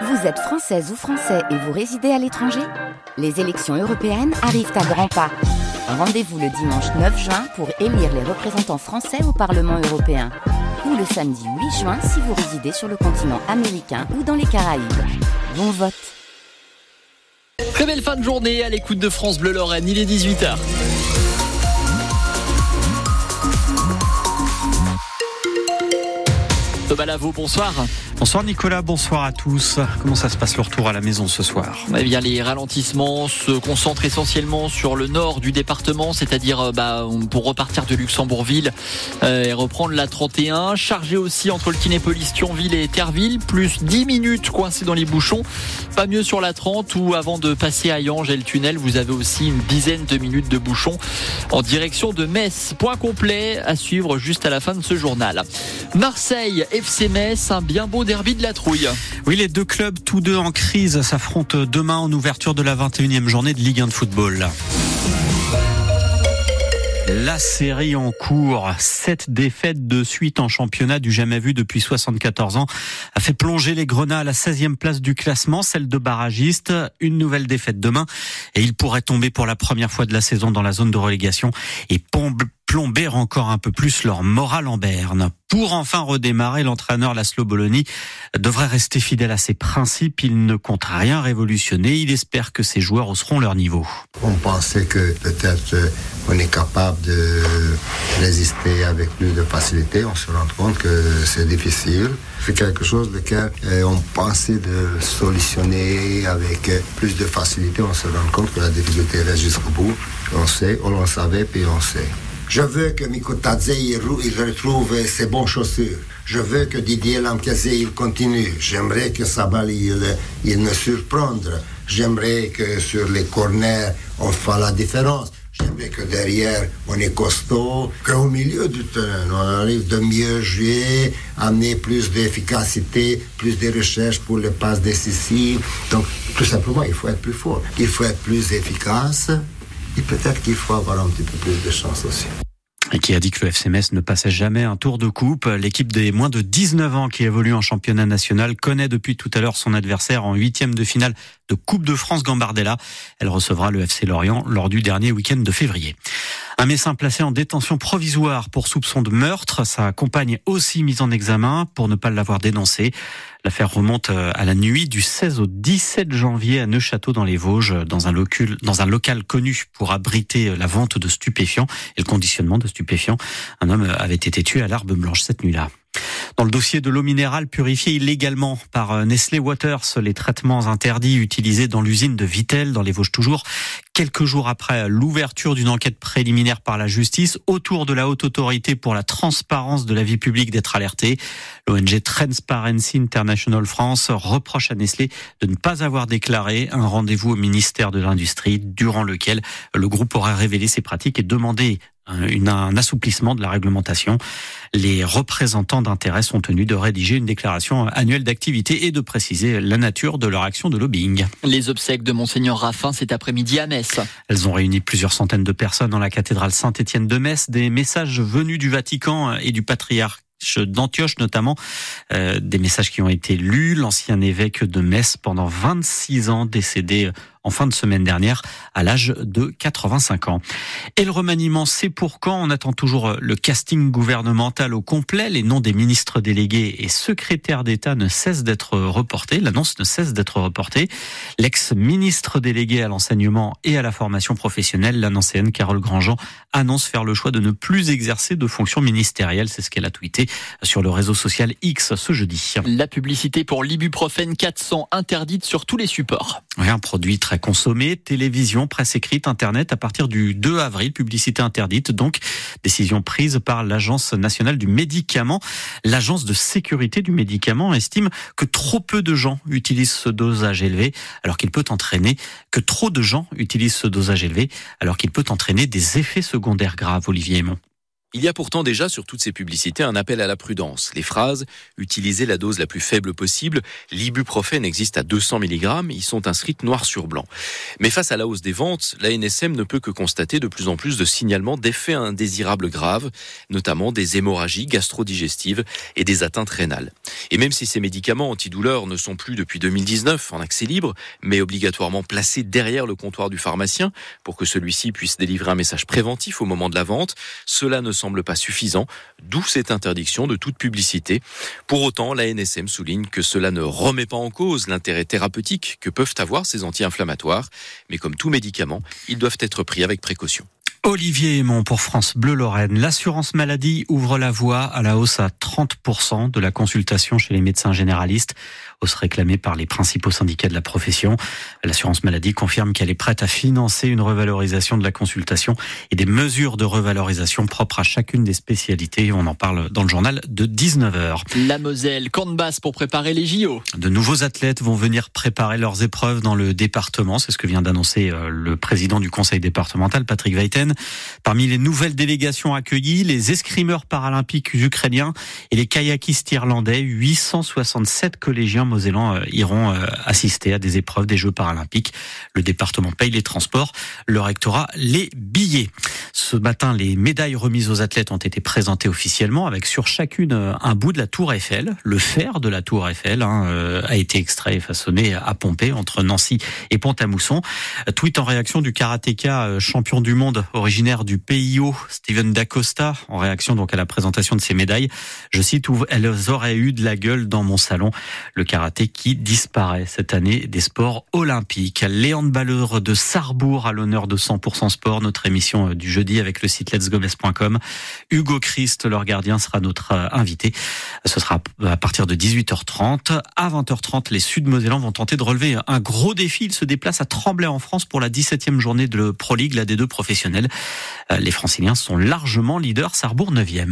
Vous êtes française ou français et vous résidez à l'étranger Les élections européennes arrivent à grands pas. Rendez-vous le dimanche 9 juin pour élire les représentants français au Parlement européen. Ou le samedi 8 juin si vous résidez sur le continent américain ou dans les Caraïbes. Bon vote Très belle fin de journée à l'écoute de France Bleu Lorraine, il est 18h. Thomas Lavaux, bonsoir. Bonsoir Nicolas, bonsoir à tous. Comment ça se passe le retour à la maison ce soir? Eh bien, les ralentissements se concentrent essentiellement sur le nord du département, c'est-à-dire euh, bah, pour repartir de Luxembourgville euh, et reprendre la 31. Chargé aussi entre le Kinépolis, Thionville et Terville, plus 10 minutes coincés dans les bouchons. Pas mieux sur la 30 ou avant de passer à Yange et le tunnel, vous avez aussi une dizaine de minutes de bouchons en direction de Metz. Point complet à suivre juste à la fin de ce journal. Marseille, FC Metz, un bien beau de la trouille. Oui, les deux clubs, tous deux en crise, s'affrontent demain en ouverture de la 21e journée de Ligue 1 de football. La série en cours, sept défaites de suite en championnat du jamais vu depuis 74 ans, a fait plonger les Grenats à la 16e place du classement, celle de barragiste. Une nouvelle défaite demain et ils pourraient tomber pour la première fois de la saison dans la zone de relégation et plomber encore un peu plus leur morale en berne. Pour enfin redémarrer, l'entraîneur Laszlo Bologna devrait rester fidèle à ses principes. Il ne compte rien révolutionner. Il espère que ses joueurs hausseront leur niveau. On pensait que peut-être on est capable de résister avec plus de facilité. On se rend compte que c'est difficile. C'est quelque chose lequel euh, on pensait de solutionner avec plus de facilité. On se rend compte que la difficulté reste jusqu'au bout. On sait, on le savait, puis on sait. Je veux que Mikotadze il, retrouve ses bonnes chaussures. Je veux que Didier Lamkazé il continue. J'aimerais que Sabal il, il me surprenne. J'aimerais que sur les corners on fasse la différence. J'aimerais que derrière on est costaud, qu'au milieu du terrain on arrive de mieux jouer, amener plus d'efficacité, plus de recherche pour les passes décisives. Donc tout simplement il faut être plus fort, il faut être plus efficace. Et peut-être qu'il faut avoir un petit peu plus de chance aussi. Et qui a dit que le FCMS ne passait jamais un tour de coupe. L'équipe des moins de 19 ans qui évolue en championnat national connaît depuis tout à l'heure son adversaire en huitième de finale de Coupe de France Gambardella. Elle recevra le FC Lorient lors du dernier week-end de février. Un médecin placé en détention provisoire pour soupçon de meurtre. Sa compagne aussi mise en examen pour ne pas l'avoir dénoncé. L'affaire remonte euh, à la nuit du 16 au 17 janvier à Neufchâteau dans les Vosges, dans un, local, dans un local connu pour abriter euh, la vente de stupéfiants et le conditionnement de stupéfiants. Un homme avait été tué à l'Arbe Blanche cette nuit-là. Dans le dossier de l'eau minérale purifiée illégalement par euh, Nestlé Waters, les traitements interdits utilisés dans l'usine de Vitel, dans les Vosges toujours, quelques jours après l'ouverture d'une enquête préliminaire par la justice autour de la haute autorité pour la transparence de la vie publique d'être alertée. L'ONG Transparency International France reproche à Nestlé de ne pas avoir déclaré un rendez-vous au ministère de l'Industrie durant lequel le groupe aurait révélé ses pratiques et demandé un assouplissement de la réglementation. Les représentants d'intérêt sont tenus de rédiger une déclaration annuelle d'activité et de préciser la nature de leur action de lobbying. Les obsèques de Monseigneur Raffin cet après-midi à Metz. Elles ont réuni plusieurs centaines de personnes dans la cathédrale Saint-Étienne de Metz. Des messages venus du Vatican et du patriarcat d'Antioche notamment, euh, des messages qui ont été lus. L'ancien évêque de Metz pendant 26 ans, décédé en fin de semaine dernière à l'âge de 85 ans. Et le remaniement, c'est pour quand? On attend toujours le casting gouvernemental au complet. Les noms des ministres délégués et secrétaires d'État ne cessent d'être reportés. L'annonce ne cesse d'être reportée. L'ex-ministre délégué à l'enseignement et à la formation professionnelle, l'annoncéenne Carole Grandjean, annonce faire le choix de ne plus exercer de fonctions ministérielles. C'est ce qu'elle a tweeté sur le réseau social X ce jeudi. La publicité pour l'ibuprofène 400 interdite sur tous les supports. Oui, un produit très consommé, télévision, presse écrite, internet à partir du 2 avril, publicité interdite. Donc, décision prise par l'Agence nationale du médicament. L'Agence de sécurité du médicament estime que trop peu de gens utilisent ce dosage élevé, alors qu'il peut entraîner que trop de gens utilisent ce dosage élevé, alors qu'il peut entraîner des effets secondaires graves. Olivier Aymon. Il y a pourtant déjà sur toutes ces publicités un appel à la prudence. Les phrases utilisez la dose la plus faible possible, l'ibuprofène existe à 200 mg, ils sont inscrites noir sur blanc. Mais face à la hausse des ventes, la NSM ne peut que constater de plus en plus de signalements d'effets indésirables graves, notamment des hémorragies gastro-digestives et des atteintes rénales. Et même si ces médicaments antidouleurs ne sont plus depuis 2019 en accès libre, mais obligatoirement placés derrière le comptoir du pharmacien pour que celui-ci puisse délivrer un message préventif au moment de la vente, cela ne semble pas suffisant, d'où cette interdiction de toute publicité. Pour autant, la NSM souligne que cela ne remet pas en cause l'intérêt thérapeutique que peuvent avoir ces anti-inflammatoires, mais comme tout médicament, ils doivent être pris avec précaution. Olivier Aymon pour France Bleu Lorraine. L'assurance maladie ouvre la voie à la hausse à 30% de la consultation chez les médecins généralistes, hausse réclamée par les principaux syndicats de la profession. L'assurance maladie confirme qu'elle est prête à financer une revalorisation de la consultation et des mesures de revalorisation propres à chacune des spécialités. On en parle dans le journal de 19h. La Moselle, camp de base pour préparer les JO. De nouveaux athlètes vont venir préparer leurs épreuves dans le département. C'est ce que vient d'annoncer euh, le président du conseil départemental, Patrick Weiten. Parmi les nouvelles délégations accueillies, les escrimeurs paralympiques ukrainiens et les kayakistes irlandais. 867 collégiens mosellans euh, iront euh, assister à des épreuves des Jeux paralympiques. Le département paye les transports, le rectorat les billets. Ce matin, les médailles remises aux athlètes ont été présentées officiellement avec sur chacune euh, un bout de la tour Eiffel. Le fer de la tour Eiffel hein, a été extrait et façonné à Pompée entre Nancy et Pont-à-Mousson. Tweet en réaction du karatéka champion du monde originaire du PIO, Steven Dacosta, en réaction donc à la présentation de ses médailles. Je cite elles auraient eu de la gueule dans mon salon. Le qui disparaît cette année des sports olympiques. Léon Balleur de Sarrebourg à l'honneur de 100% sport, notre émission euh, du jeudi avec le site letsgomez.com. Hugo Christ, leur gardien, sera notre euh, invité. Ce sera à partir de 18h30. À 20h30, les Sud-Mosellans vont tenter de relever un gros défi. Ils se déplacent à Tremblay en France pour la 17e journée de Pro League, la D2 professionnelle. Euh, les franciliens sont largement leaders, Sarrebourg 9e.